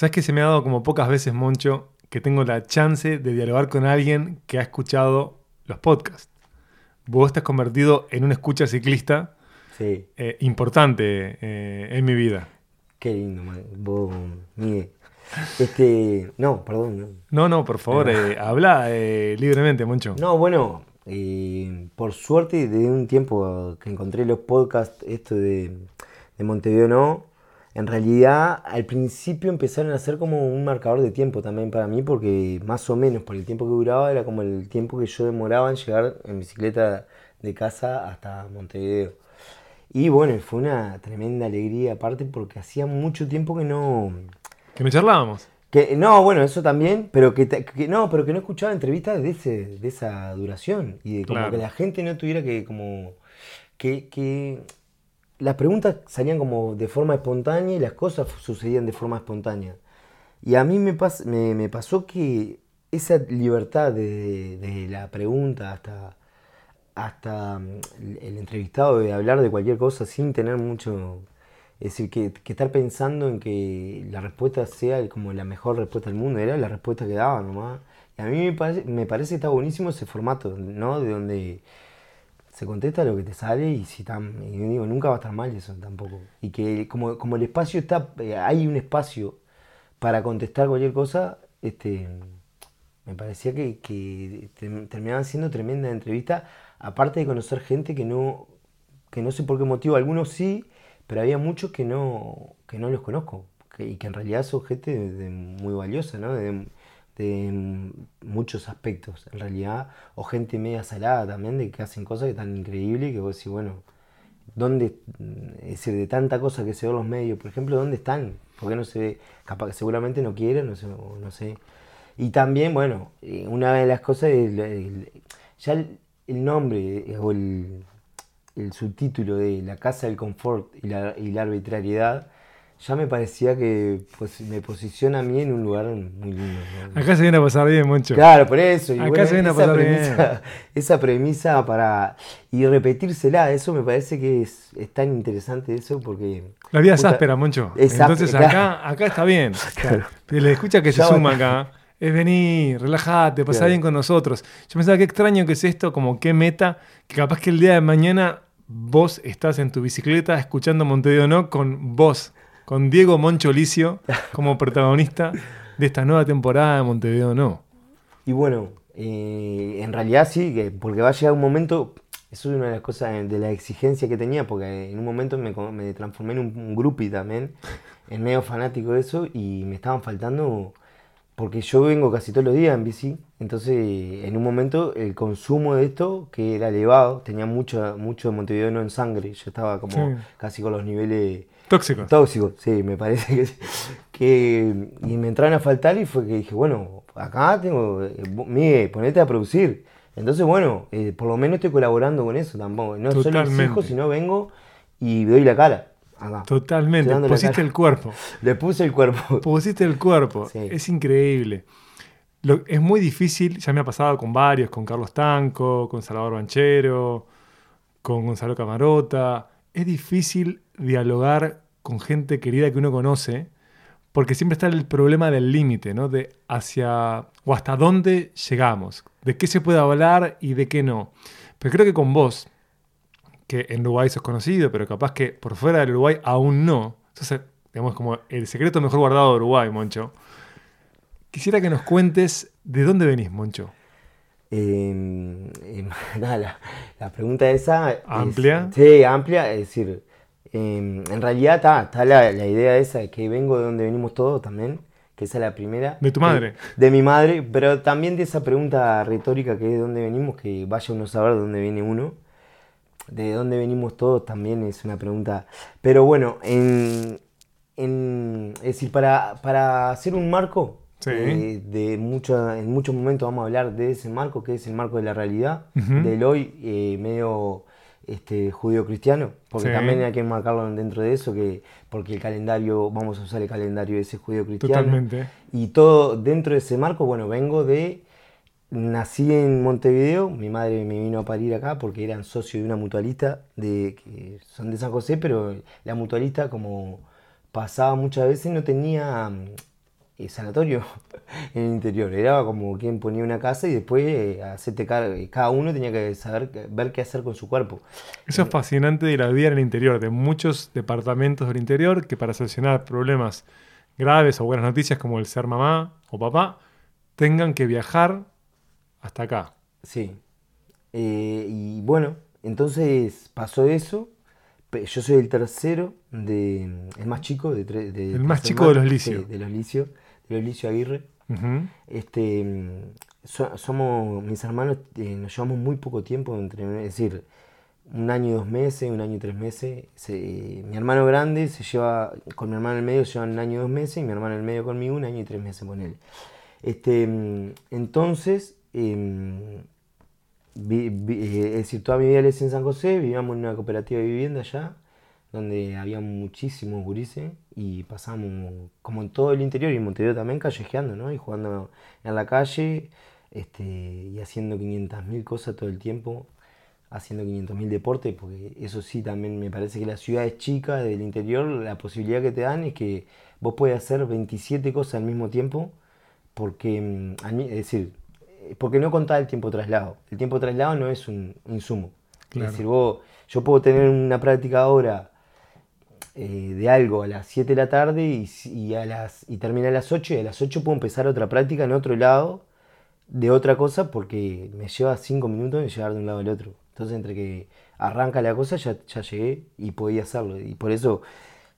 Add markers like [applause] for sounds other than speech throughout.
¿Sabes que se me ha dado como pocas veces, Moncho, que tengo la chance de dialogar con alguien que ha escuchado los podcasts? Vos te has convertido en un escucha ciclista Sí, eh, importante eh, en mi vida. qué lindo, man. Vos, Miguel. Este, no, perdón. No, No, no, por favor, eh, habla libremente, Moncho. No, bueno, por suerte, desde un tiempo que encontré los podcasts, esto de, de Montevideo No, en realidad al principio empezaron a ser como un marcador de tiempo también para mí, porque más o menos por el tiempo que duraba era como el tiempo que yo demoraba en llegar en bicicleta de casa hasta Montevideo. Y bueno, fue una tremenda alegría aparte porque hacía mucho tiempo que no... Que no charlábamos. Que, no, bueno, eso también, pero que, que no, pero que no escuchaba entrevistas de, ese, de esa duración y de como Claro. que la gente no tuviera que como que, que las preguntas salían como de forma espontánea y las cosas sucedían de forma espontánea. Y a mí me, pas- me, me pasó que esa libertad de, de la pregunta hasta, hasta mm, el, entrevistado de hablar de cualquier cosa sin tener mucho... Es decir, que, estar pensando en que la respuesta sea como la mejor respuesta del mundo, era la respuesta que daba nomás. Y a mí me parece, me parece que está buenísimo ese formato, ¿no? De donde se contesta lo que te sale y si tan, y digo, nunca va a estar mal eso tampoco. Y que como, como el espacio está, eh, hay un espacio para contestar cualquier cosa, este, me parecía que, que term- terminaban siendo tremenda entrevista, aparte de conocer gente que no, que no sé por qué motivo, algunos sí, pero había muchos que no, que no los conozco, y que en realidad son gente de- muy valiosa, ¿no? De muchos aspectos, en realidad, o gente media salada también, de que hacen cosas que están increíbles, que vos decís, bueno, ¿dónde, es decir, de tanta cosa que se ve los medios, por ejemplo, ¿dónde están? ¿Por qué no se ve? Capaz seguramente no quieren, no sé, no sé. Y también, bueno, eh, una de las cosas es ya el, nombre eh, o el, subtítulo de La Casa del Confort y la arbitrariedad, ya me parecía que pues, me posiciona a mí en un lugar muy lindo. ¿no? Acá se viene a pasar bien, Moncho. Claro, por eso. Y Acá bueno, se viene a pasar premisa, esa premisa para. Y repetírsela, eso me parece que es, es tan interesante eso porque. La vida es áspera, Moncho. es Entonces áspera, acá, acá está bien. [laughs] Claro. Pero le escucha que se Ya suma acá. Es venir, relájate, pasá Claro. bien con nosotros. Yo pensaba qué extraño que es esto, como qué meta, que capaz que el día de mañana vos estás en tu bicicleta escuchando Montevideo No con vos, con Diego Moncho Licio como protagonista de esta nueva temporada de Montevideo No. Y bueno, eh, en realidad sí, que porque va a llegar un momento. Eso es una de las cosas de la exigencia que tenía, porque en un momento me, transformé en un, un groupie también, en medio fanático de eso, y me estaban faltando. Porque yo vengo casi todos los días en bici, entonces en un momento el consumo de esto, que era elevado, tenía mucho, mucho Montevideo no en sangre, yo estaba como Sí. casi con los niveles Tóxicos. tóxicos, sí, me parece que, que- Y me entraron a faltar y fue que dije, bueno, acá tengo, eh, Miguel, ponete a producir. Entonces, bueno, eh, por lo menos estoy colaborando con eso tampoco. No solo Totalmente. exijo, sino vengo y doy la cara. Acá. Totalmente. Pusiste el cuerpo. [laughs] Le puse el cuerpo. Pusiste el cuerpo. Sí. Es increíble. Lo- es muy difícil, ya me ha pasado con varios, con Carlos Tanco, con Salvador Banchero, con Gonzalo Camarota. Es difícil dialogar con gente querida que uno conoce, porque siempre está el problema del límite, ¿no? De hacia o hasta dónde llegamos, de qué se puede hablar y de qué no. Pero creo que con vos, que en Uruguay sos conocido, pero capaz que por fuera del Uruguay aún no. Entonces, digamos, como el secreto mejor guardado de Uruguay, Moncho. Quisiera que nos cuentes de dónde venís, Moncho. Eh, [laughs] nada, la, la pregunta esa... es- ¿Amplia? sí, amplia. Es decir, eh, en realidad está, está la, la idea esa de que vengo de donde venimos todos también, que esa es la primera. De tu madre. De mi madre, pero también de esa pregunta retórica que es de dónde venimos, que vaya uno a saber de dónde viene uno. De dónde venimos todos también es una pregunta. Pero bueno, en, en- es decir, para, para hacer un marco, Sí. eh, de mucho, en muchos momentos vamos a hablar de ese marco, que es el marco de la realidad, del hoy eh, medio este, judío-cristiano, porque Sí. también hay que marcarlo dentro de eso, que porque el calendario, vamos a usar el calendario ese judío-cristiano. Totalmente. Y todo dentro de ese marco, bueno, vengo de. Nací en Montevideo, mi madre me vino a parir acá porque eran socios de una mutualista, de, que son de San José, pero la mutualista, como pasaba muchas veces, no tenía eh, sanatorio [laughs] en el interior. Era como quien ponía una casa y después eh, hacerte cargo. y Cada uno tenía que saber ver qué hacer con su cuerpo. Eso es fascinante de la vida en el interior, de muchos departamentos del interior que para solucionar problemas graves o buenas noticias como el ser mamá o papá, tengan que viajar hasta acá. Sí. Eh, y bueno, entonces pasó eso. Yo soy el tercero, de, el más chico de, tre- de El más tres chico de los hermanos, Licio. sí, de los Licio, de los Licio Aguirre. Este, mm, so- somos, mis hermanos, eh, nos llevamos muy poco tiempo entre, es decir, un año y dos meses, un año y tres meses. Se- mi hermano grande se lleva, con mi hermano en el medio se llevan un año y dos meses, y mi hermano en el medio conmigo un año y tres meses con él. Este, mm, entonces, em, vi- vi- eh, es decir, toda mi vida hice en San José, vivíamos en una cooperativa de vivienda allá, donde había muchísimos gurises y pasamos, como en todo el interior y en Montevideo también, callejeando, ¿no? Y jugando en la calle este, y haciendo 500.000 cosas todo el tiempo, haciendo 500.000 deportes, porque eso sí también me parece que la ciudad es chica, del interior, la posibilidad que te dan es que vos puedes hacer 27 cosas al mismo tiempo, porque, mm, es decir, porque no contás el tiempo traslado. El tiempo traslado no es un insumo. Claro. Es decir, vos, yo puedo tener una práctica ahora eh, de algo a las 7 de la tarde y, y a las, y termina a las 8 y a las 8 puedo empezar otra práctica en otro lado de otra cosa porque me lleva 5 minutos en llegar de un lado al otro. Entonces entre que arranca la cosa ya, ya llegué y podía hacerlo. Y por eso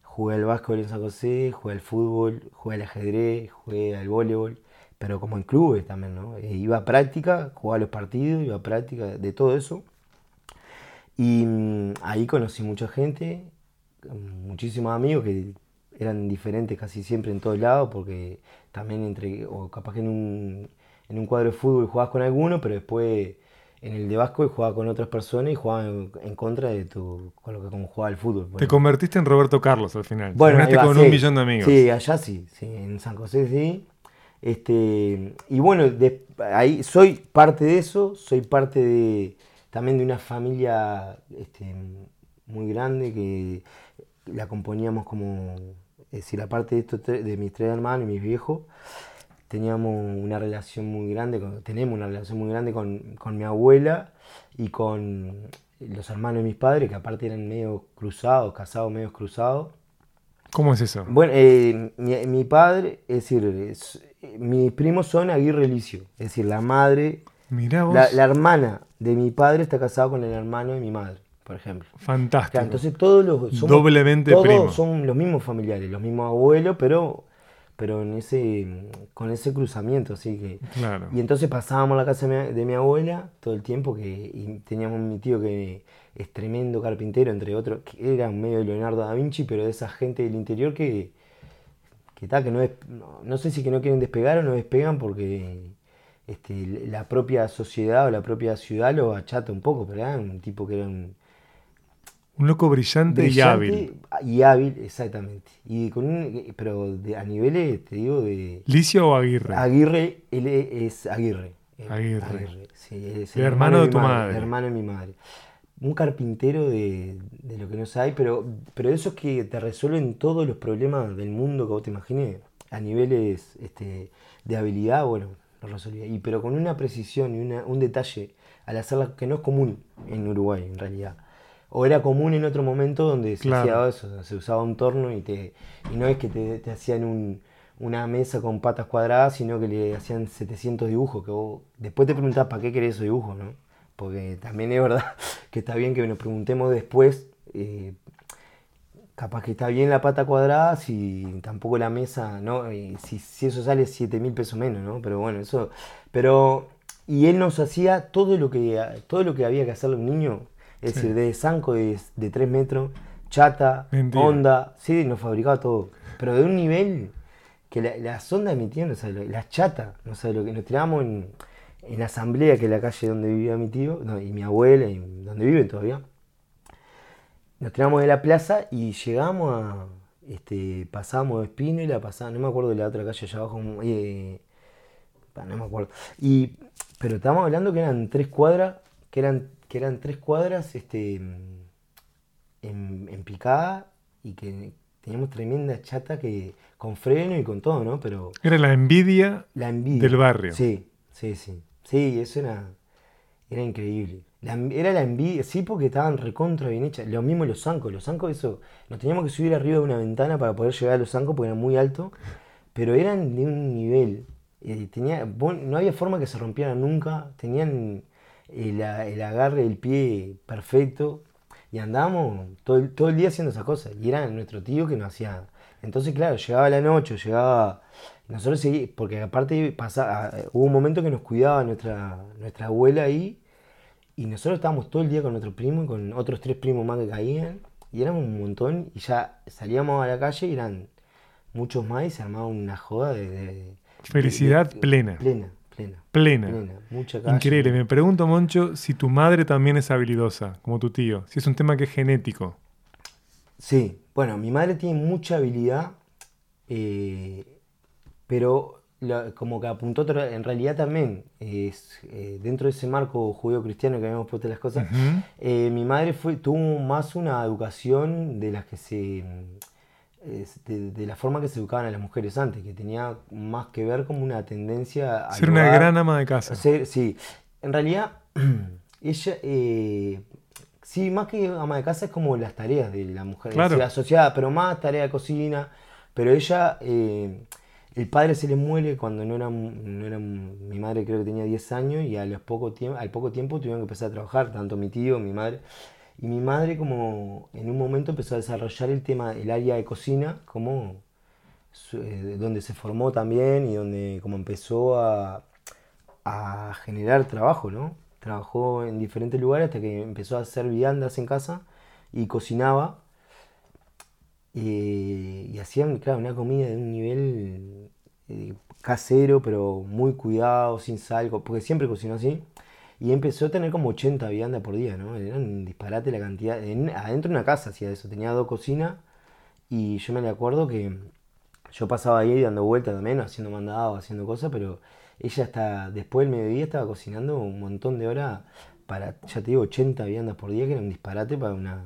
jugué al básquetbol en San José, jugué al fútbol, jugué al ajedrez, jugué al voleibol, pero como en clubes también, ¿no? Eh, iba a práctica, jugaba los partidos, iba a práctica de todo eso. Y mm, ahí conocí mucha gente, muchísimos amigos que eran diferentes casi siempre en todos lados, porque también entre, o capaz que en un, en un cuadro de fútbol jugabas con alguno, pero después en el de básquetbol jugabas con otras personas y jugabas en, en contra de tu, con lo que como jugaba el fútbol. Te convertiste en Roberto Carlos al final. Bueno, va, con sí. un millón de amigos. Sí, allá sí, sí, en San José sí. Este, y bueno, de- ahí soy parte de eso, soy parte de, también de una familia este, muy grande que la componíamos como, es decir, aparte de, estos tres- de mis tres hermanos y mis viejos, teníamos una relación muy grande, con- tenemos una relación muy grande con, con mi abuela y con los hermanos de mis padres, que aparte eran medio cruzados, casados medio cruzados. ¿Cómo es eso? Bueno, eh, mi, mi padre, es decir, es- eh, mis primos son Aguirre Licio, es decir, la madre, Mirá vos. la, la hermana de mi padre está casada con el hermano de mi madre, por ejemplo. Fantástico. Claro, entonces todos los somos- Doblemente todos primo. son los mismos familiares, los mismos abuelos, pero, pero en ese, con ese cruzamiento, así que. Claro. Y entonces pasábamos a la casa de mi, de mi abuela todo el tiempo, que y teníamos mi tío que es tremendo carpintero, entre otros, que era un medio de Leonardo da Vinci, pero de esa gente del interior que, que, ta, que no, es, no, no sé si que no quieren despegar o no despegan porque este, la propia sociedad o la propia ciudad lo achata un poco, pero era un tipo que era un, Un loco brillante, y hábil. Y hábil, exactamente. Y con un- pero de- a niveles, te digo, de... ¿Licio o Aguirre? Aguirre, él es Aguirre. Aguirre. sí, es El hermano de tu madre. El hermano de mi madre. Un carpintero de, de lo que no sabe, pero, pero eso es que te resuelven todos los problemas del mundo que vos te imagines. A niveles este, de habilidad, bueno, lo resolvía. Y, pero con una precisión y una- un detalle al hacerla que no es común en Uruguay, en realidad. O era común en otro momento donde se Claro. hacía eso, se usaba un torno y, te, y no es que te, te hacían un- una mesa con patas cuadradas, sino que le hacían 700 dibujos. Que vos, después te preguntás para qué querés esos dibujos, ¿no? Porque también es verdad [laughs] que está bien que nos preguntemos después, eh, capaz que está bien la pata cuadrada, si tampoco la mesa, ¿no? Y si, si eso sale 7 mil pesos menos, ¿no? Pero bueno, eso. Pero. Y él nos hacía todo lo que, todo lo que había que hacerle a un niño, es Sí. decir, de zanco de, de 3 metros, chata, Mentira. onda, sí, nos fabricaba todo. Pero de un nivel que la- las ondas emitían, no sabes lo- las chatas, no sabes lo que nos tirábamos en, en la asamblea, que es la calle donde vivía mi tío, no, y mi abuela, y donde viven todavía. Nos tiramos de la plaza y llegamos a. Este, pasamos de Espínola, pasamos, no me acuerdo de la otra calle allá abajo, eh, no me acuerdo. Y, pero estábamos hablando que eran tres cuadras, que eran, que eran tres cuadras este, en, en picada y que teníamos tremenda chata que con freno y con todo, ¿no? Pero Era la envidia la envidia. del barrio. Sí, sí, sí. Sí, eso era, era increíble. La era la envidia, sí, porque estaban recontra bien hechas. Lo mismo los zancos. Los zancos, eso, nos teníamos que subir arriba de una ventana para poder llegar a los zancos porque eran muy altos, pero eran de un nivel. eh, tenía, no había forma que se rompieran nunca. Tenían el, agarre del pie perfecto. Y andábamos todo, el- todo el día haciendo esas cosas. Y era nuestro tío que nos hacía. Entonces, claro, llegaba la noche, llegaba. Nosotros seguí, porque aparte pasaba, hubo un momento que nos cuidaba nuestra, nuestra abuela ahí. Y nosotros estábamos todo el día con nuestro primo y con otros tres primos más que caían. Y éramos un montón. Y ya salíamos a la calle y eran muchos más y se armaba una joda de. de- Felicidad de- plena. Plena, plena. Plena. Plena. Mucha calle. Increíble. Me pregunto, Moncho, si tu madre también es habilidosa, como tu tío. Si es un tema que es genético. Sí, bueno, mi madre tiene mucha habilidad, eh, pero la- como que apuntó, en realidad también, es, eh, dentro de ese marco judío-cristiano que habíamos puesto las cosas, eh, mi madre fue, tuvo más una educación de las que se, de, de la forma que se educaban a las mujeres antes, que tenía más que ver como una tendencia a Ser una gran ama de casa. Ser- sí, en realidad, [clears throat] ella, eh, sí, más que ama de casa es como las tareas de la mujer, Claro. asociada, pero más tarea de cocina, pero ella, eh, el padre se le muere cuando no era, no era, mi madre creo que tenía 10 años y a los poco tiempo, al poco tiempo tuvieron que empezar a trabajar, tanto mi tío, mi madre, y mi madre como en un momento empezó a desarrollar el tema, el área de cocina, como eh, donde se formó también y donde como empezó a, generar trabajo, ¿no? Trabajó en diferentes lugares hasta que empezó a hacer viandas en casa y cocinaba. Y, hacían, claro, una comida de un nivel eh, casero, pero muy cuidado, sin sal, porque siempre cocinó así. Y empezó a tener como 80 viandas por día, ¿no? Era un disparate la cantidad. en- adentro de una casa hacía eso, tenía dos cocinas y yo me acuerdo que yo pasaba ahí dando vueltas también, haciendo mandados, haciendo cosas, pero ella hasta después del mediodía estaba cocinando un montón de horas para, ya te digo, 80 viandas por día, que era un disparate para una...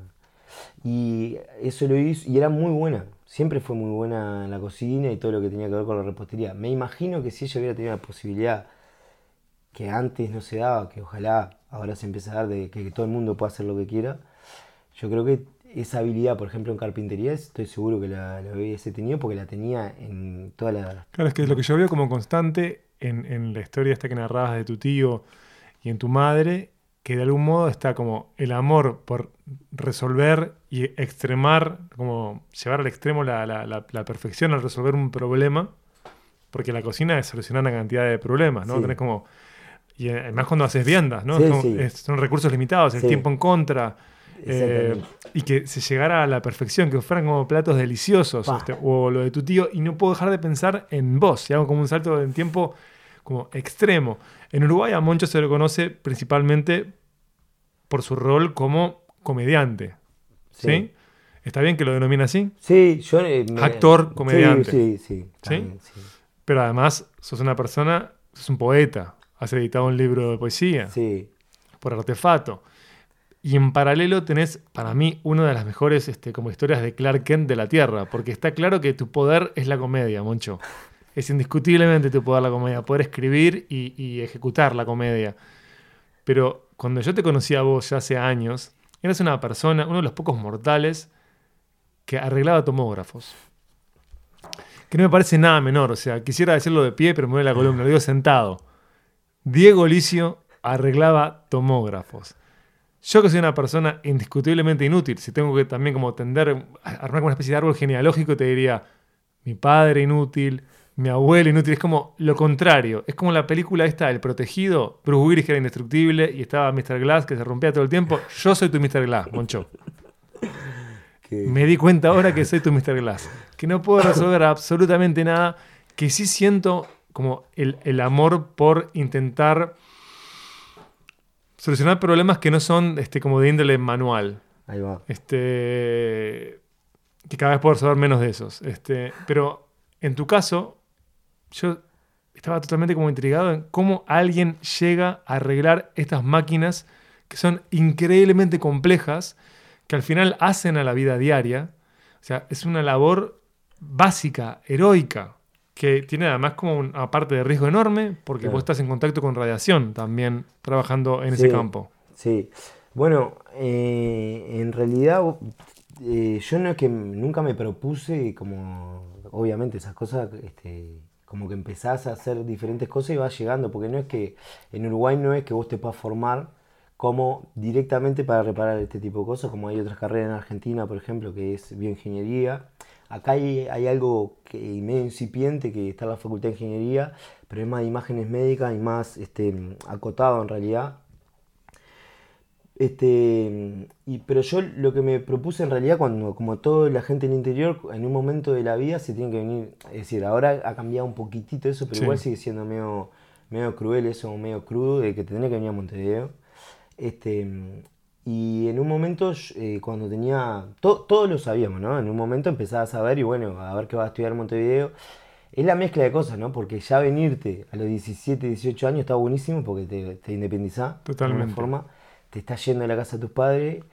Y eso lo hizo, y era muy buena, siempre fue muy buena en la cocina y todo lo que tenía que ver con la repostería. Me imagino que si ella hubiera tenido la posibilidad que antes no se daba, que ojalá ahora se empiece a dar de que, que todo el mundo pueda hacer lo que quiera, yo creo que esa habilidad, por ejemplo, en carpintería, estoy seguro que la, la hubiese tenido porque la tenía en toda la... Claro, es que es lo que yo veo como constante en, en la historia esta que narrabas de tu tío y en tu madre, que de algún modo está como el amor por resolver y extremar, como llevar al extremo la, la- la- la perfección al resolver un problema, porque la cocina es solucionar una cantidad de problemas, ¿no? Sí. Tenés como... Y además cuando haces viandas, ¿no? Sí, sí. es- son recursos limitados, el Sí. tiempo en contra. eh, y que se llegara a la perfección, que fueran como platos deliciosos, este, o lo de tu tío, y no puedo dejar de pensar en vos, y hago como un salto en tiempo como extremo. En Uruguay a Moncho se lo conoce principalmente por su rol como comediante, ¿sí? Sí. ¿Está bien que lo denomina así? Sí, yo... eh, me- Actor, sí, comediante. Sí, sí, también, sí. Pero además sos una persona, sos un poeta, has editado un libro de poesía Sí, por artefato. Y en paralelo tenés, para mí, una de las mejores este, como historias de Clark Kent de la Tierra, porque está claro que tu poder es la comedia, Moncho. Es indiscutiblemente tu poder la comedia, poder escribir y, y ejecutar la comedia. Pero cuando yo te conocí a vos ya hace años, eras una persona, uno de los pocos mortales que arreglaba tomógrafos. Que no me parece nada menor, o sea, quisiera decirlo de pie, pero me duele la columna, lo digo sentado. Diego Licio arreglaba tomógrafos. Yo que soy una persona indiscutiblemente inútil, si tengo que también como tender armar como una especie de árbol genealógico, te diría mi padre inútil, mi abuelo inútil, es como lo contrario. Es como la película esta, El Protegido, Bruce Willis que era indestructible y estaba Mr. Glass que se rompía todo el tiempo. Yo soy tu Mr. Glass, Moncho. Me di cuenta ahora que soy tu Mr. Glass. Que no puedo resolver absolutamente nada. Que sí siento como el, el amor por intentar solucionar problemas que no son este, como de índole manual. Ahí va. Este, que cada vez puedo resolver menos de esos. Este, pero en tu caso, yo estaba totalmente como intrigado en cómo alguien llega a arreglar estas máquinas que son increíblemente complejas, que al final hacen a la vida diaria. O sea, es una labor básica, heroica, que tiene además como una parte de riesgo enorme, porque Claro. vos estás en contacto con radiación también trabajando en ese campo. Sí, bueno, eh, en realidad eh, yo no es que nunca me propuse como, obviamente esas cosas, este, como que empezás a hacer diferentes cosas y vas llegando, porque no es que en Uruguay no es que vos te puedas formar como directamente para reparar este tipo de cosas, como hay otras carreras en Argentina, por ejemplo, que es bioingeniería. Acá hay, hay algo que, medio incipiente que está en la Facultad de Ingeniería, pero es más de imágenes médicas y más este, acotado en realidad. Este, y, pero yo lo que me propuse en realidad, cuando como toda la gente en el interior, en un momento de la vida se tiene que venir, es decir, ahora ha cambiado un poquitito eso, pero Sí. igual sigue siendo medio, medio cruel eso, medio crudo, de que te tenés que venir a Montevideo. Este, y en un momento, eh, cuando tenía, to- todos lo sabíamos, ¿no? En un momento empezaba a saber y bueno, a ver qué va a estudiar en Montevideo. Es la mezcla de cosas, ¿no? Porque ya venirte a los 17, 18 años está buenísimo porque te, te independizás de Totalmente. alguna forma. Te estás yendo a la casa de tus padres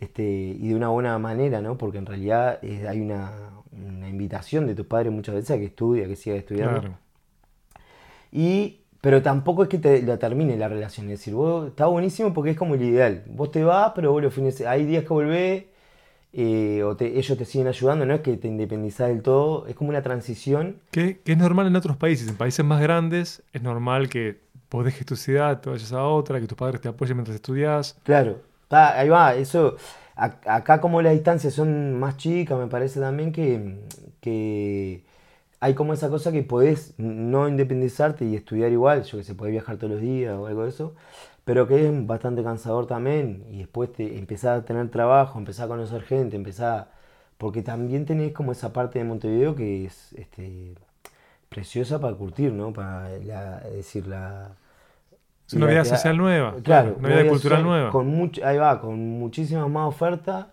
este, y de una buena manera, ¿no? Porque en realidad eh, hay una, una invitación de tus padres muchas veces a que estudie, a que sigas estudiando. Claro. Y, pero tampoco es que te la termine la relación. Es decir, vos está buenísimo porque es como el ideal. Vos te vas, pero vos los fines, hay días que volvés, eh, o te- ellos te siguen ayudando, no es que te independizás del todo, es como una transición. Que, que es normal en otros países. En países más grandes es normal que vos dejes tu ciudad, te vayas a otra, que tus padres te apoyen mientras estudias. Claro, está- ahí va, eso. a- Acá como las distancias son más chicas, me parece también que, que hay como esa cosa que podés no independizarte y estudiar igual, yo que sé, podés viajar todos los días o algo de eso, pero que es bastante cansador también y después te empezás a tener trabajo, empezás a conocer gente, empezás a- porque también tenés como esa parte de Montevideo que es este, preciosa para curtir, ¿no? Para la, es decir, la... Es una vida social nueva. Claro, Una vida cultural nueva. Con much- ahí va, con muchísimas más ofertas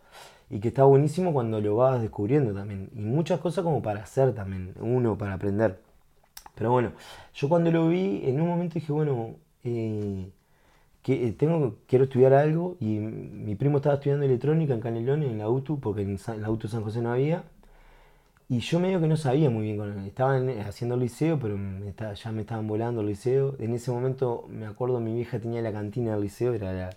y que está buenísimo cuando lo vas descubriendo también. Y muchas cosas como para hacer también, uno para aprender. Pero bueno, yo cuando lo vi, en un momento dije, bueno, eh, que, eh, tengo, quiero estudiar algo y mi primo estaba estudiando electrónica en Canelones, en la UTU, porque en, Sa- en la UTU San José no había. Y yo medio que no sabía muy bien, con, estaban haciendo el liceo, pero ya me estaban volando el liceo. En ese momento, me acuerdo, mi vieja tenía la cantina del liceo, era la-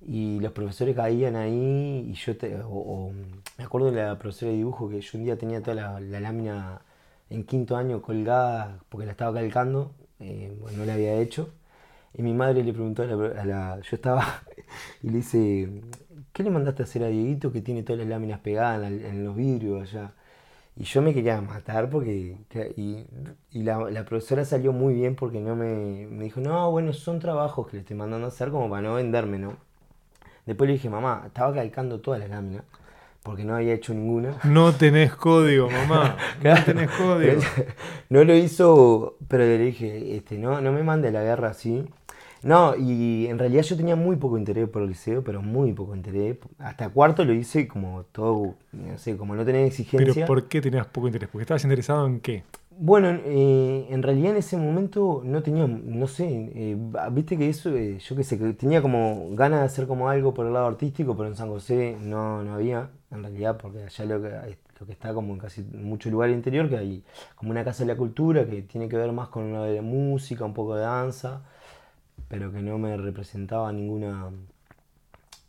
y los profesores caían ahí, y yo, te- o, me acuerdo de la profesora de dibujo, que yo un día tenía toda la, lámina en quinto año colgada, porque la estaba calcando, eh, bueno, no la había hecho. Y mi madre le preguntó a la, a la- Yo estaba [laughs] y le dice: ¿Qué le mandaste a hacer a Dieguito que tiene todas las láminas pegadas en, los vidrios allá? Y yo me quería matar porque. Y, y la, la profesora salió muy bien porque no me, me dijo: No, bueno, son trabajos que le estoy mandando a hacer como para no venderme, ¿no? Después le dije: Mamá, estaba calcando todas las láminas porque no había hecho ninguna. [laughs] No tenés código, mamá. [laughs] Claro. No tenés código. [laughs] No lo hizo, pero le dije, este, no, no me mande a la guerra así. No, y en realidad yo tenía muy poco interés por el liceo, pero muy poco interés. Hasta cuarto lo hice como todo, no sé, como no tenía Pero exigencia. ¿por qué tenías poco interés? Porque estabas interesado en qué. Bueno, eh, en realidad en ese momento no tenía, no sé, eh, viste que eso, eh, yo qué sé, que tenía como ganas de hacer como algo por el lado artístico, pero en San José no, no había, en realidad, porque allá lo que, lo que está como en casi mucho lugar interior, que hay como una casa de la cultura que tiene que ver más con una de música, un poco de danza, pero que no me representaba ninguna,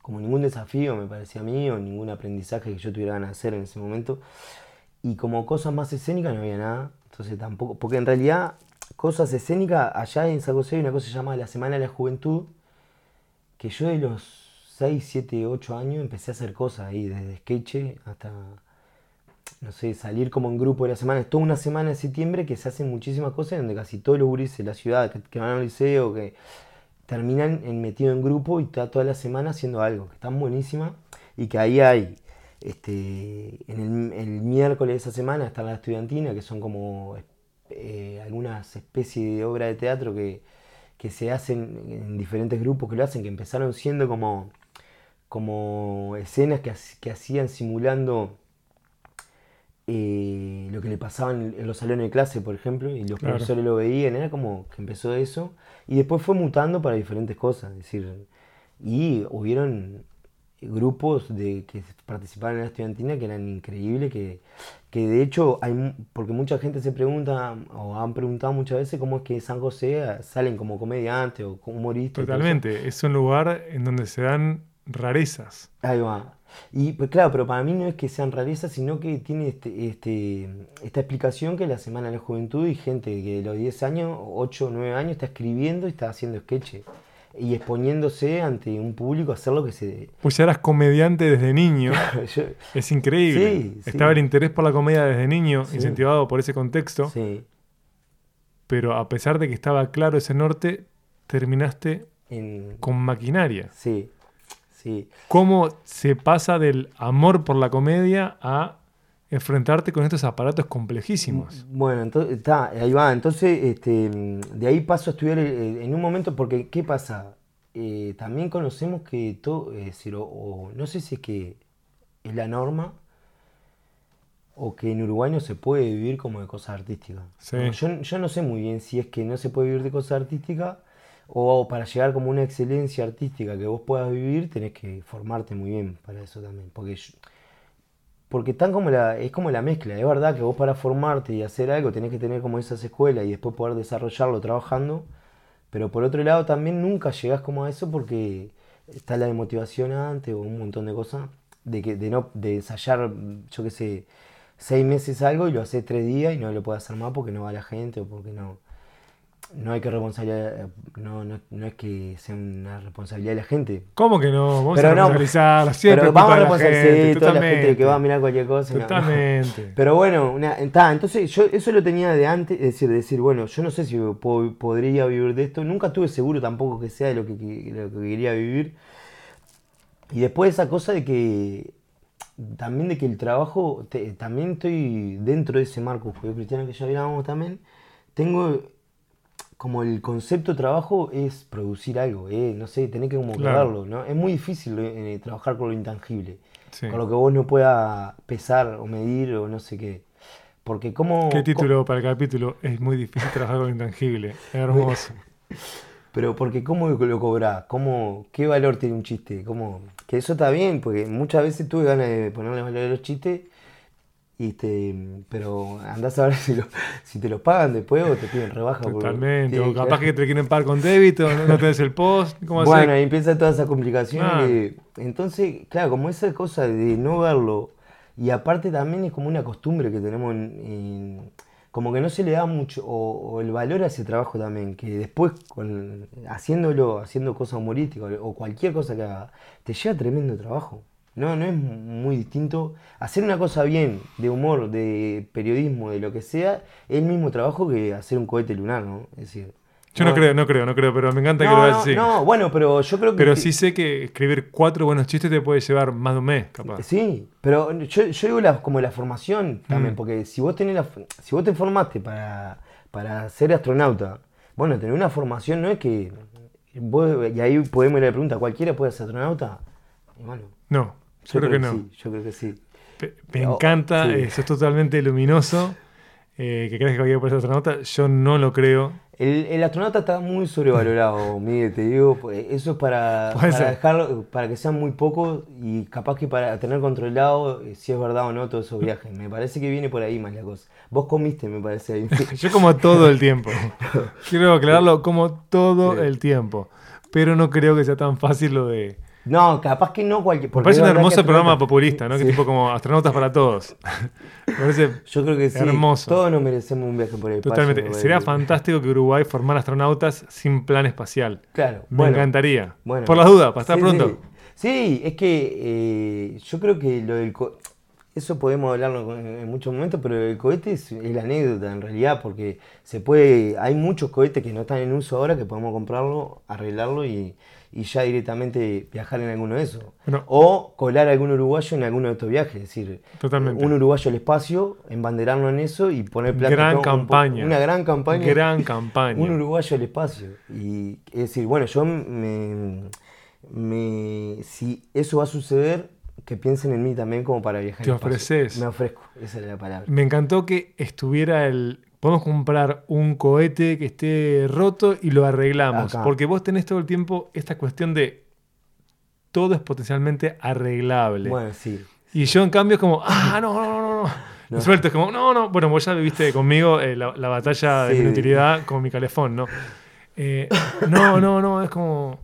como ningún desafío me parecía a mí, o ningún aprendizaje que yo tuviera ganas de hacer en ese momento. Y como cosas más escénicas no había nada. Entonces tampoco. Porque en realidad, cosas escénicas, allá en San José hay una cosa llamada la Semana de la Juventud. Que yo de los 6, 7, 8 años empecé a hacer cosas ahí, desde sketch hasta. No sé, salir como en grupo de la semana. Es toda una semana de septiembre que se hacen muchísimas cosas donde casi todos los gurises de la ciudad que, que van al liceo, que terminan en, metido en grupo y está toda la semana haciendo algo, que están buenísimas. Y que ahí hay este, en el, el miércoles de esa semana está la estudiantina, que son como eh, algunas especies de obra de teatro que, que se hacen en diferentes grupos que lo hacen, que empezaron siendo como, como escenas que, que hacían simulando eh, lo que le pasaba en, en los salones de clase, por ejemplo, y los Claro. profesores lo veían, era como que empezó eso, y después fue mutando para diferentes cosas, es decir, y hubieron grupos de que participaban en la estudiantina que eran increíbles, que, que de hecho hay, porque mucha gente se pregunta, o han preguntado muchas veces cómo es que San José ah, salen como comediantes o como humoristas. Totalmente. Es un lugar en donde se dan rarezas. Ahí va. Y pues claro, pero para mí no es que sean rarezas, sino que tiene este, este, esta explicación que la Semana de la Juventud y gente que de los 10 años, 8 o 9 años está escribiendo y está haciendo sketches y exponiéndose ante un público a hacer lo que se... Pues ya eras comediante desde niño. [laughs] Yo- Es increíble. Sí, sí. Estaba el interés por la comedia desde niño, Sí. incentivado por ese contexto. sí, Pero a pesar de que estaba claro ese norte, terminaste en- con maquinaria. sí, sí. ¿Cómo se pasa del amor por la comedia a enfrentarte con estos aparatos complejísimos? Bueno, entonces, está, ahí va. Entonces, este, de ahí paso a estudiar eh, en un momento, porque ¿qué pasa? Eh, también conocemos que todo, es decir, o, o no sé si es que es la norma o que en Uruguay no se puede vivir como de cosas artísticas. Sí. No, yo, yo no sé muy bien si es que no se puede vivir de cosas artísticas o para llegar como una excelencia artística que vos puedas vivir tenés que formarte muy bien para eso también. Porque yo- porque tan como la, es como la mezcla, es verdad que vos para formarte y hacer algo tenés que tener como esas escuelas y después poder desarrollarlo trabajando, pero por otro lado también nunca llegás como a eso porque está la demotivación antes o un montón de cosas, de que de no de ensayar, yo qué sé, seis meses algo y lo haces tres días y no lo puedes hacer más porque no va la gente o porque no, no hay que responsabilidad, no, no, no es que sea una responsabilidad de la gente. ¿Cómo que no? Vamos Pero a no, responsabilizar siempre Pero vamos a la responsabilizar gente, sí, toda la gente que va a mirar cualquier cosa. no, no. Totalmente. [laughs] Pero bueno, una, ta, entonces yo eso lo tenía de antes, es decir, decir, bueno, yo no sé si po- podría vivir de esto, nunca estuve seguro tampoco que sea de lo que, que- lo que quería vivir. Y después esa cosa de que, también de que el trabajo, te- también estoy dentro de ese marco judío cristiano que ya hablábamos también, tengo como el concepto de trabajo es producir algo, eh, no sé, tener que como Claro. crearlo, ¿no? Es muy difícil eh, trabajar con lo intangible Sí. con lo que vos no puedas pesar o medir o no sé qué. Porque como... ¿Qué título para el capítulo? Es muy difícil trabajar con lo intangible. Hermoso. [laughs] Pero porque cómo lo cobrás, cómo, qué valor tiene un chiste, cómo, que eso está bien, porque muchas veces tuve ganas de ponerle valor a los chistes, y este, pero andás a ver [laughs] si, lo- si te los pagan después o te piden rebaja. Totalmente. O capaz claro. que te quieren pagar con débito, no, no tenés el post. ¿Cómo Bueno, hacer? ahí empieza toda esa complicación. De- entonces, claro, como esa cosa de no verlo, y aparte también es como una costumbre que tenemos en, en- como que no se le da mucho, o, o el valor a ese trabajo también, que después con, haciéndolo, haciendo cosas humorísticas o cualquier cosa que haga, te lleva tremendo trabajo. No, no es muy distinto. Hacer una cosa bien, de humor, de periodismo, de lo que sea, es el mismo trabajo que hacer un cohete lunar, ¿no? Es decir, Yo no creo, no creo, no creo, pero me encanta que lo veas así. no, bueno, pero yo creo que... Pero sí sé que escribir cuatro buenos chistes te puede llevar más de un mes, capaz. Sí, pero yo, yo digo la- como la formación también, Mm. porque si vos tenés la, si vos te formaste para, para ser astronauta, bueno, tener una formación no es que vos- y ahí podemos ir a la pregunta, ¿cualquiera puede ser astronauta? Y bueno, No, yo, creo, que, no. sí, yo creo que sí. Pe- Me Oh, encanta, sí. eh, sos totalmente luminoso. eh, que crees que cualquiera puede ser astronauta. Yo no lo creo. El, el astronauta está muy sobrevalorado, [laughs] Miguel, te digo, pues, eso es para, para dejarlo, para que sean muy pocos y capaz que para tener controlado eh, si es verdad o no todos esos viajes. Me parece que viene por ahí más la cosa. Vos comiste, me parece ahí. [laughs] Yo como todo el tiempo. [laughs] Quiero aclararlo, como todo el tiempo. Pero no creo que sea tan fácil lo de... No, capaz que no cualquier. Me parece un que hermoso programa populista, ¿no? Que Sí. tipo como astronautas para todos. [laughs] Me parece Yo creo que sí. hermoso. Todos nos merecemos un viaje por el espacio. totalmente. me Sería fantástico que Uruguay formara astronautas sin plan espacial. Claro. Me bueno, encantaría. bueno. Por las dudas, para estar Sí, pronto. Sí, Sí, es que eh, yo creo que lo del. Eso podemos hablarlo en en muchos momentos, pero el cohete es, es la anécdota en realidad, porque se puede. Hay muchos cohetes que no están en uso ahora que podemos comprarlo, arreglarlo y, y ya directamente viajar en alguno de esos. Bueno. o colar a algún uruguayo en alguno de estos viajes. Es decir, Totalmente. un uruguayo al espacio, embanderarlo en eso y poner plata. Gran un campaña. Una gran campaña. Gran [laughs] campaña. Un uruguayo al espacio. Y es decir, bueno, yo me, me- si eso va a suceder, que piensen en mí también como para viajar. Te ofreces. Me ofrezco, esa es la palabra. Me encantó que estuviera el. Podemos comprar un cohete que esté roto y lo arreglamos. Acá. Porque vos tenés todo el tiempo esta cuestión de todo es potencialmente arreglable. Bueno, sí. Y yo en cambio es como, ah, no, no, no, no. No. Suelto, es como, no, no. Bueno, vos ya viviste conmigo eh, la, la batalla de inutilidad con mi calefón, ¿no? Eh, no, no, no, es como,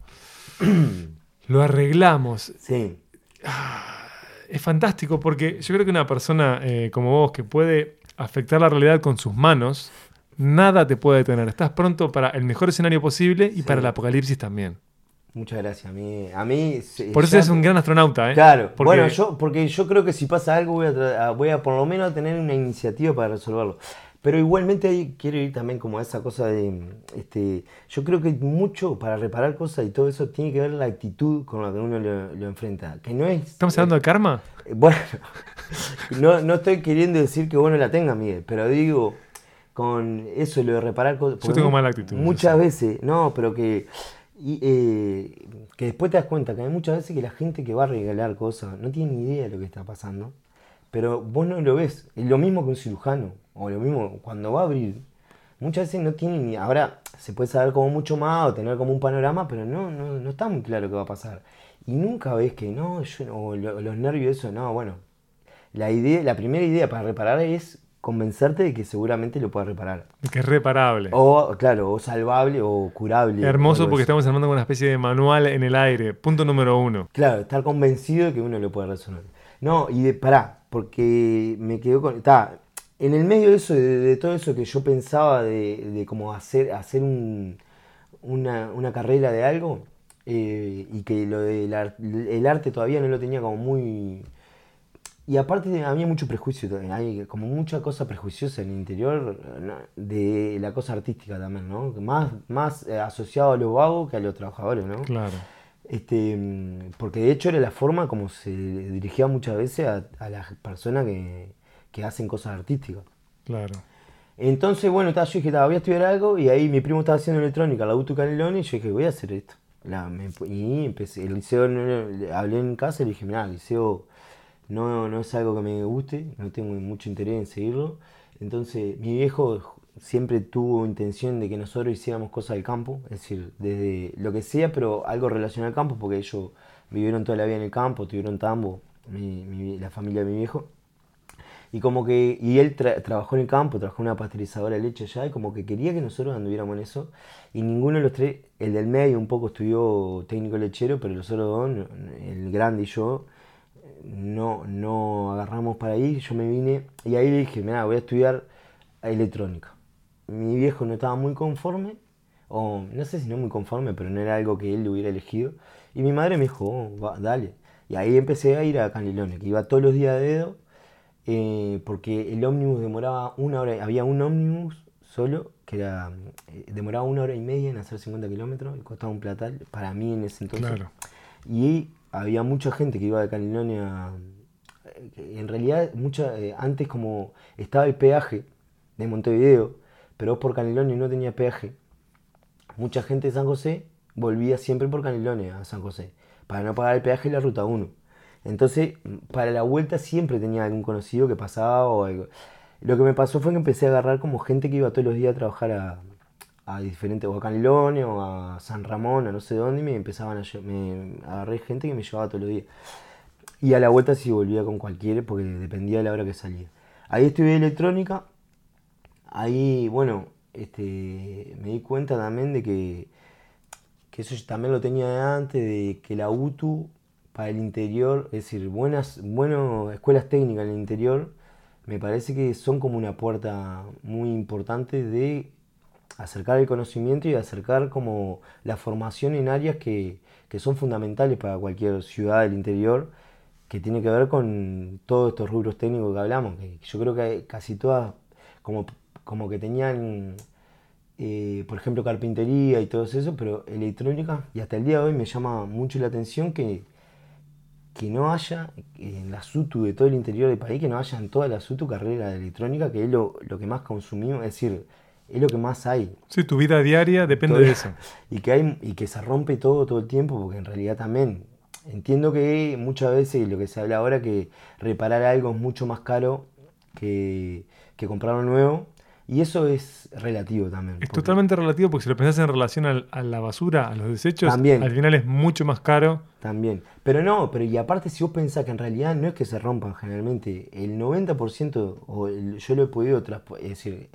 [clears throat] lo arreglamos. Sí. Es fantástico porque yo creo que una persona eh, como vos que puede afectar la realidad con sus manos, nada te puede detener. Estás pronto para el mejor escenario posible y Sí. para el apocalipsis también. Muchas gracias. A mí, a mí Por eso eres un gran astronauta, ¿eh? Claro, Porque- bueno, yo, porque yo creo que si pasa algo voy a- voy a por lo menos tener una iniciativa para resolverlo. Pero igualmente ahí quiero ir también como a esa cosa de, este, yo creo que mucho para reparar cosas y todo eso tiene que ver la actitud con la que uno lo, lo enfrenta. Que no es... ¿Estamos hablando de karma? Eh, Bueno, [laughs] no, no estoy queriendo decir que vos no la tengas, Miguel, pero digo, con eso, lo de reparar cosas. porque tengo mala actitud, Muchas veces, no, pero que, y, eh, que después te das cuenta que hay muchas veces que la gente que va a regalar cosas no tiene ni idea de lo que está pasando, pero vos no lo ves. Es lo mismo que un cirujano, o lo mismo cuando va a abrir. Muchas veces no tiene ni. Ahora se puede saber como mucho más o tener como un panorama, pero no, no, no está muy claro qué va a pasar. Y nunca ves que no, yo, o lo- los nervios, eso, no, bueno. La, idea, la primera idea para reparar es convencerte de que seguramente lo puedas reparar. Que es reparable. O, claro, o salvable o curable. Hermoso porque estamos armando una especie de manual en el aire. Punto número uno. Claro, estar convencido de que uno lo puede resolver. No, y de, pará, porque me quedo con... Está, en el medio de eso, de, de todo eso que yo pensaba de, de como hacer, hacer un- una, una carrera de algo, eh, y que lo del ar- el arte todavía no lo tenía como muy... Y aparte había mucho prejuicio, también, hay como mucha cosa prejuiciosa en el interior de la cosa artística también, ¿no? Más, más asociado a los vagos que a los trabajadores, ¿no? Claro. Este, porque de hecho era la forma como se dirigía muchas veces a, a las personas que, que hacen cosas artísticas. Claro. Entonces, bueno, ta, yo dije, ta, voy a estudiar algo y ahí mi primo estaba haciendo electrónica, la UTU Canelones, y yo dije, voy a hacer esto. La- me- y empecé, el liceo, hablé en casa y le dije, mira, el liceo no, no es algo que me guste, no tengo mucho interés en seguirlo. Entonces, mi viejo siempre tuvo intención de que nosotros hiciéramos cosas del campo, es decir, desde lo que sea, pero algo relacionado al campo, porque ellos vivieron toda la vida en el campo, tuvieron tambo, mi- mi- la familia de mi viejo. Y como que, y él tra- trabajó en el campo, trabajó en una pasteurizadora de leche allá, y como que quería que nosotros anduviéramos en eso. Y ninguno de los tres, el del medio un poco estudió técnico lechero, pero los otros dos, el grande y yo, no, no agarramos para ahí. Yo me vine, y ahí le dije, mira, voy a estudiar electrónica. Mi viejo no estaba muy conforme, o no sé si no muy conforme, pero no era algo que él hubiera elegido. Y mi madre me dijo, "Oh, va, dale. Y ahí empecé a ir a Canelones, que iba todos los días de dedo, eh, porque el ómnibus demoraba una hora, había un ómnibus solo que era, eh, demoraba una hora y media en hacer 50 kilómetros y costaba un platal para mí en ese entonces. Claro. Y había mucha gente que iba de Canelones a... eh, En realidad, mucha, eh, antes como estaba el peaje de Montevideo, pero vos por Canelones no tenía peaje, mucha gente de San José volvía siempre por Canelones a San José, para no pagar el peaje de la ruta 1. Entonces, para la vuelta siempre tenía algún conocido que pasaba o algo. Lo que me pasó fue que empecé a agarrar como gente que iba todos los días a trabajar a, diferentes, o a Canelones o a San Ramón, a no sé dónde, y me empezaban a me agarré gente que me llevaba todos los días. Y a la vuelta sí volvía con cualquiera porque dependía de la hora que salía. Ahí estudié electrónica. Ahí, bueno, este, me di cuenta también de que, que eso también lo tenía de antes, de que la UTU para el interior, es decir, buenas bueno, escuelas técnicas en el interior, me parece que son como una puerta muy importante de acercar el conocimiento y acercar como la formación en áreas que, que son fundamentales para cualquier ciudad del interior, que tiene que ver con todos estos rubros técnicos que hablamos, yo creo que casi todas como, como que tenían, eh, por ejemplo, carpintería y todo eso, pero electrónica, y hasta el día de hoy me llama mucho la atención que, que no haya en la SUTU de todo el interior del país, que no haya en toda la SUTU carrera de electrónica, que es lo, lo que más consumimos, es decir, es lo que más hay. Sí, tu vida diaria depende de eso. [laughs] Y que, hay, y que se rompe todo todo el tiempo, porque en realidad también entiendo que muchas veces lo que se habla ahora que reparar algo es mucho más caro que, que comprarlo nuevo. Y eso es relativo también. Es porque- totalmente relativo porque si lo pensás en relación al- a la basura, a los desechos, También. al final es mucho más caro. También. Pero no, pero y aparte si vos pensás que en realidad no es que se rompan generalmente, el 90%, o el- yo lo he podido, es decir,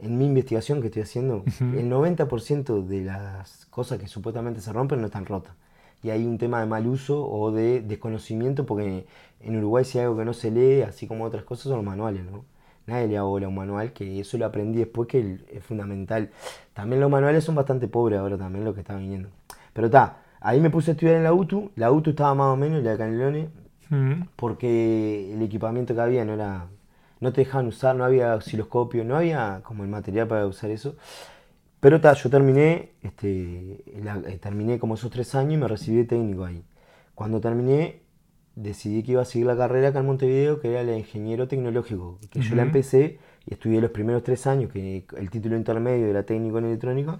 en mi investigación que estoy haciendo, el 90% de las cosas que supuestamente se rompen no están rotas. Y hay un tema de mal uso o de desconocimiento, porque en Uruguay si hay algo que no se lee, así como otras cosas, son los manuales, ¿no? Nadie le bola a un manual, que eso lo aprendí después, que es fundamental. También los manuales son bastante pobres ahora también lo que está viniendo. Pero está, ahí me puse a estudiar en la UTU, la UTU estaba más o menos, la de Canelones, Mm. porque el equipamiento que había no era no te dejaban usar, no había osciloscopio, no había como el material para usar eso. Pero ta, yo terminé, este, la- eh, terminé como esos tres años y me recibí de técnico ahí. Cuando terminé, decidí que iba a seguir la carrera acá en Montevideo, que era el ingeniero tecnológico, que yo la empecé y estudié los primeros tres años, que el título intermedio era técnico en electrónica,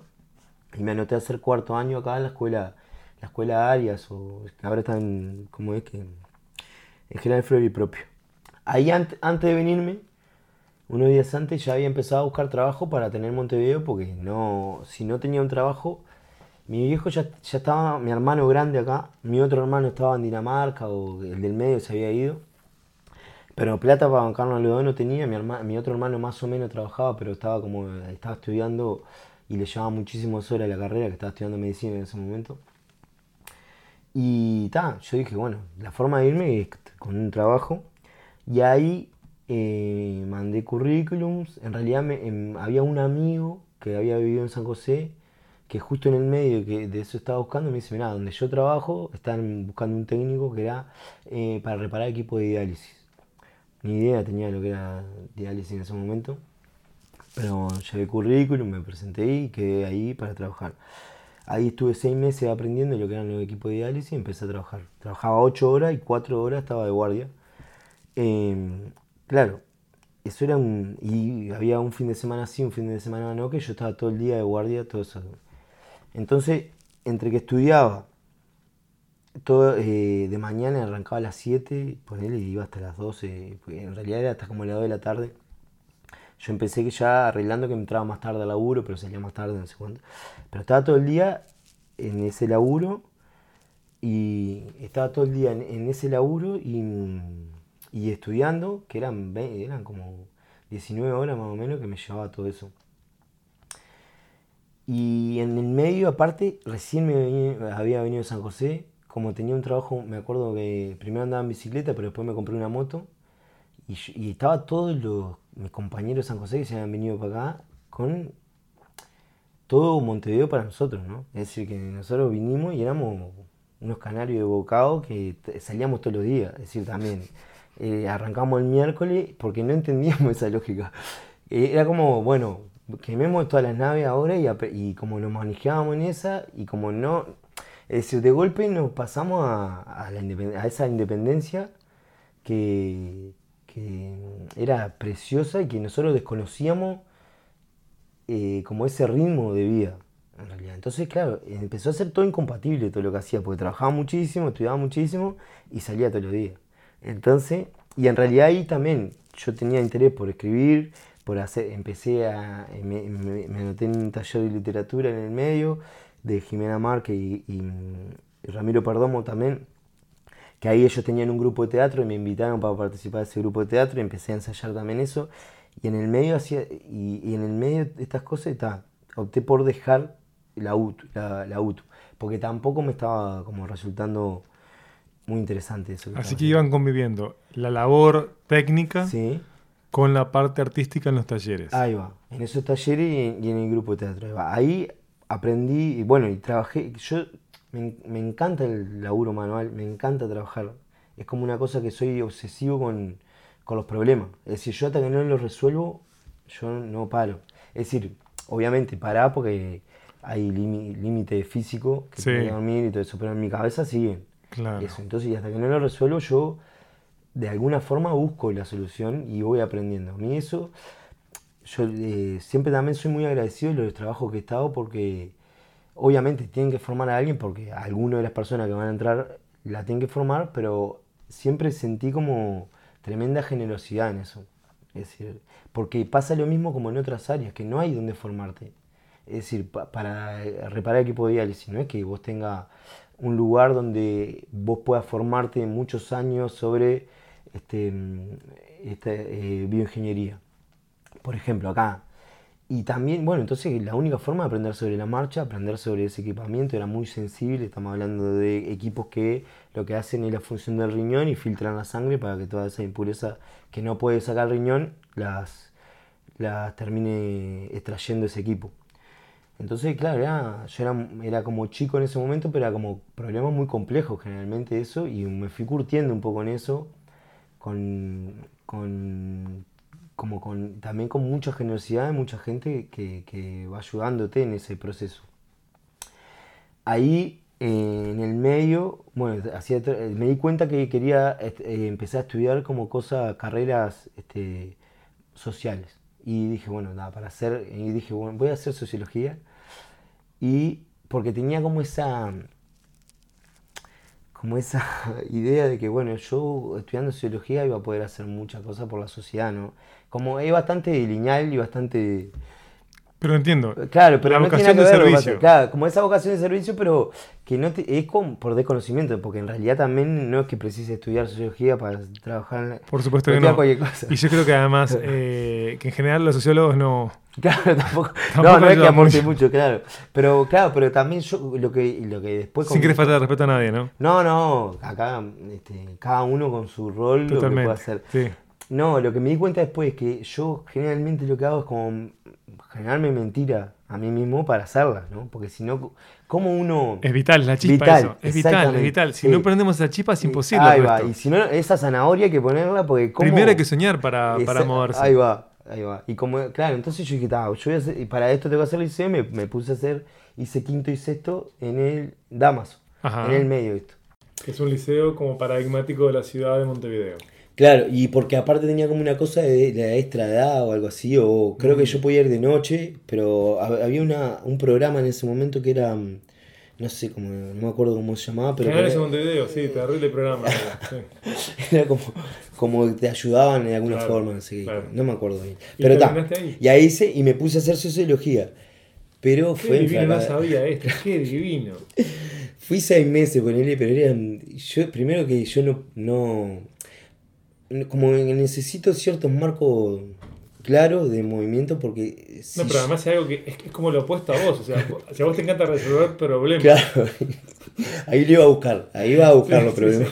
y me anoté a hacer cuarto año acá en la escuela, la escuela Arias, o que ahora están, ¿cómo es? que En General Fleury propio. Ahí ant- antes de venirme, unos días antes ya había empezado a buscar trabajo para tener Montevideo, porque no, si no tenía un trabajo, mi viejo ya, ya estaba, mi hermano grande acá, mi otro hermano estaba en Dinamarca, o el del medio se había ido. Pero plata para bancarnos dos no tenía, mi, herma- mi otro hermano más o menos trabajaba, pero estaba como, estaba estudiando y le llevaba muchísimas horas la carrera, que estaba estudiando medicina en ese momento. Y ta, yo dije, bueno, la forma de irme es con un trabajo. Y ahí eh, mandé currículums. En realidad em, había un amigo que había vivido en San José, que justo en el medio que de eso estaba buscando, me dice, mira, donde yo trabajo, están buscando un técnico que era eh, para reparar equipos de diálisis. Ni idea tenía lo que era diálisis en ese momento. Pero llevé currículum, me presenté y quedé ahí para trabajar. Ahí estuve seis meses aprendiendo lo que eran los equipos de diálisis y empecé a trabajar. Trabajaba ocho horas y cuatro horas estaba de guardia. Em, claro, eso era un... Y había un fin de semana sí, un fin de semana no, que yo estaba todo el día de guardia, todo eso. Entonces, entre que estudiaba, todo, eh, de mañana arrancaba a las 7, ponele, y iba hasta las 12, porque en realidad era hasta como las 2 de la tarde. Yo empecé que ya arreglando que me entraba más tarde al laburo, pero salía más tarde, no sé cuánto. Pero estaba todo el día en ese laburo y estaba todo el día en, ese laburo y, y estudiando, que eran, eran como 19 horas más o menos que me llevaba todo eso. Y en el medio, aparte, recién había venido de San José, como tenía un trabajo, me acuerdo que primero andaba en bicicleta, pero después me compré una moto. Y, yo- estaba todos los, mis compañeros de San José que se habían venido para acá con todo Montevideo para nosotros, ¿no? Es decir, que nosotros vinimos y éramos unos canarios de bocado que salíamos todos los días. Es decir, también eh, arrancamos el miércoles porque no entendíamos [laughs] esa lógica. Eh, era como, bueno, quememos todas las naves ahora y, como nos manejábamos en esa y como no... Es decir, de golpe nos pasamos a, la esa independencia que, era preciosa y que nosotros desconocíamos eh, como ese ritmo de vida. Entonces, claro, empezó a ser todo incompatible todo lo que hacía, porque trabajaba muchísimo, estudiaba muchísimo y salía todos los días. Entonces, y en realidad ahí también yo tenía interés por escribir, por hacer, empecé a, me, me- me anoté en un taller de literatura en el medio, de Jimena Márquez y, y, y Ramiro Perdomo también, que ahí ellos tenían un grupo de teatro y me invitaron para participar de ese grupo de teatro y empecé a ensayar también eso. Y en el medio hacía, y, y en el medio de estas cosas ta, opté por dejar la UTU, la, la UTU, porque tampoco me estaba como resultando muy interesante eso. Así que iban conviviendo la labor técnica. Sí, con la parte artística en los talleres. ahí va, en esos talleres y en, y en el grupo de teatro. Ahí, va. Ahí aprendí, y bueno, y trabajé, yo me, me encanta el laburo manual, me encanta trabajar. Es como una cosa que soy obsesivo con, con los problemas. Es decir, yo hasta que no los resuelvo, yo no paro. Es decir, obviamente pará porque hay límite físico que Sí. tengo que dormir y todo eso, pero en mi cabeza sigue. Claro. Eso. Entonces, y hasta que no lo resuelvo, yo de alguna forma busco la solución y voy aprendiendo. A mí eso, yo eh, siempre también soy muy agradecido de los trabajos que he estado porque obviamente tienen que formar a alguien porque alguna de las personas que van a entrar la tienen que formar, pero siempre sentí como tremenda generosidad en eso. Es decir, porque pasa lo mismo como en otras áreas, que no hay donde formarte. Es decir, para reparar equipo de diálisis, no es que vos tengas un lugar donde vos puedas formarte muchos años sobre este, este bioingeniería. Por ejemplo, acá. Y también, bueno, entonces la única forma de aprender sobre la marcha, aprender sobre ese equipamiento era muy sensible. Estamos hablando de equipos que lo que hacen es la función del riñón y filtran la sangre para que toda esa impureza que no puede sacar el riñón las, las termine extrayendo ese equipo. Entonces, claro, yo era, era, como chico en ese momento, pero era como problemas muy complejos generalmente eso, y me fui curtiendo un poco en eso, con, con, como con, también con mucha generosidad de mucha gente que, que va ayudándote en ese proceso. Ahí, eh, en el medio, bueno, hacía, me di cuenta que quería eh, empezar a estudiar como cosas, carreras este, sociales. Y dije, bueno, nada, para hacer, y dije, bueno, voy a hacer sociología y porque tenía como esa como esa [laughs] idea de que bueno yo estudiando sociología iba a poder hacer muchas cosas por la sociedad no como es bastante lineal y bastante pero entiendo. Claro, pero no tiene que ver, servicio. Claro, como esa vocación de servicio, pero que no te, es como por desconocimiento, porque en realidad también no es que precise estudiar sociología para trabajar en Por supuesto que no. Y yo creo que además, [laughs] eh, que en general los sociólogos no... Claro, tampoco, [laughs] no, no es que aporte mucho. claro. Pero claro, pero también yo lo que, lo que después... Sin querer faltar de respeto a nadie, ¿no? No, no, acá este, cada uno con su rol lo que puede hacer. Sí. No, lo que me di cuenta después es que yo generalmente lo que hago es como generarme mentira a mí mismo para hacerla, ¿no? Porque si no, ¿cómo uno...? Es vital, la chispa eso. Es vital, es vital. Si no prendemos esa chispa es imposible. Ahí va, y si no, esa zanahoria hay que ponerla porque ¿cómo? Primero hay que soñar para, para moverse. Ahí va, ahí va. Y como, claro, entonces yo dije, yo voy a hacer, y para esto tengo que hacer el liceo, me, me puse a hacer, hice quinto y sexto en el Damaso, en el medio esto. Que es un liceo como paradigmático de la ciudad de Montevideo. Claro, y porque aparte tenía como una cosa de, la extra edad o algo así, o creo que yo podía ir de noche, pero había una, un programa en ese momento que era, mm, no sé, como, no me acuerdo cómo se llamaba, pero... Canales de video, sí, terrible programa. [laughs] era como, como te ayudaban de alguna forma, así no me acuerdo bien. Pero está, y ahí hice, y me puse a hacer sociología. Pero qué fue divino, no sabía esto, qué divino. [laughs] Fui seis meses con él, pero era, yo, primero que yo no, no como necesito ciertos marcos claros de movimiento porque... no, pero además es algo que es, como lo opuesto a vos, o sea, [laughs] si a vos te encanta resolver problemas. Claro, ahí lo iba a buscar, ahí iba a buscar los problemas.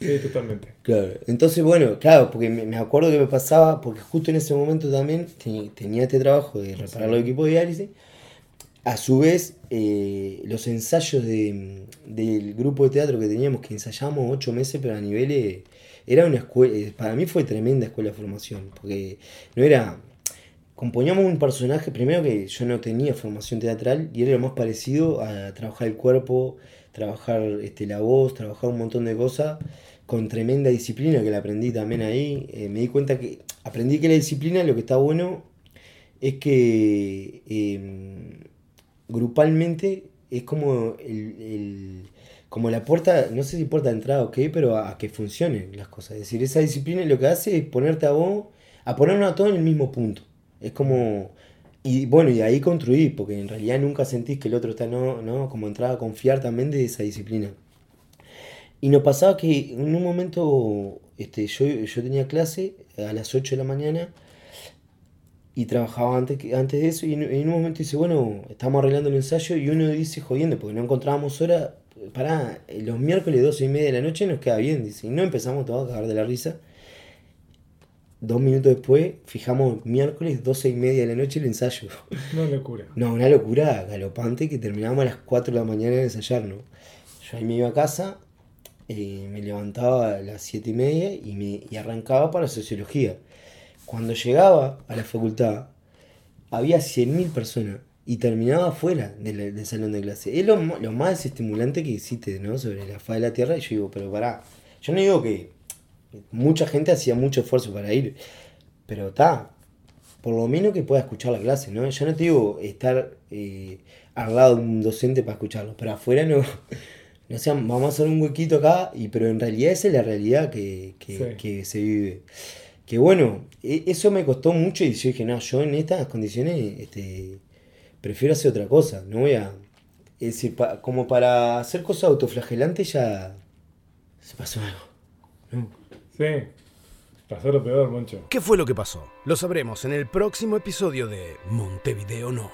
Sí, totalmente. Claro, entonces bueno, claro, porque me, acuerdo que me pasaba, porque justo en ese momento también tenía este trabajo de reparar los equipos de diálisis, a su vez, eh, los ensayos de, del grupo de teatro que teníamos, que ensayamos ocho meses, pero a niveles era una escuela, eh, para mí fue tremenda escuela de formación, porque no era, componíamos un personaje, primero que yo no tenía formación teatral y era lo más parecido a trabajar el cuerpo, trabajar este, la voz, trabajar un montón de cosas con tremenda disciplina que la aprendí también ahí. Eh, me di cuenta que aprendí que la disciplina lo que está bueno es que em, grupalmente es como el como la puerta, no sé si puerta de entrada o qué, pero a, que funcionen las cosas. Es decir, esa disciplina lo que hace es ponerte a vos, a ponernos a todos en el mismo punto. Es como, y bueno, y ahí construir, porque en realidad nunca sentís que el otro está, no, no, como entrada a confiar también de esa disciplina. Y nos pasaba que en un momento este, yo, yo tenía clase a las 8 de la mañana y trabajaba antes, antes de eso y en, en un momento dice, bueno, estamos arreglando el ensayo y uno dice, jodiendo, porque no encontrábamos hora, para los miércoles 12 y media de la noche nos queda bien, dice. Y no empezamos todos a cagar de la risa. Dos minutos después, fijamos miércoles 12 y media de la noche el ensayo. Una locura. No, una locura galopante que terminábamos a las 4 de la mañana de ensayar, ¿no? Yo ahí me iba a casa, eh, me levantaba a las 7 y media y, me, y arrancaba para sociología. Cuando llegaba a la facultad, había 100.000 personas y terminaba fuera del, salón de clase. Es lo, más estimulante que existe, ¿no? Sobre la faz de la Tierra. Y yo digo, pero pará, yo no digo que mucha gente hacía mucho esfuerzo para ir, pero está, por lo menos que pueda escuchar la clase, ¿no? Yo no te digo estar eh, al lado de un docente para escucharlo, pero afuera no, [laughs] no sea, vamos a hacer un huequito acá, y, pero en realidad esa es la realidad que, que se vive. que bueno, e- eso me costó mucho y yo dije, no, yo en estas condiciones este, prefiero hacer otra cosa, no voy a... Es decir, pa- como para hacer cosas autoflagelantes ya se pasó algo. ¿no? Sí. Pasó lo peor, Moncho. ¿Qué fue lo que pasó? Lo sabremos en el próximo episodio de Montevideo No.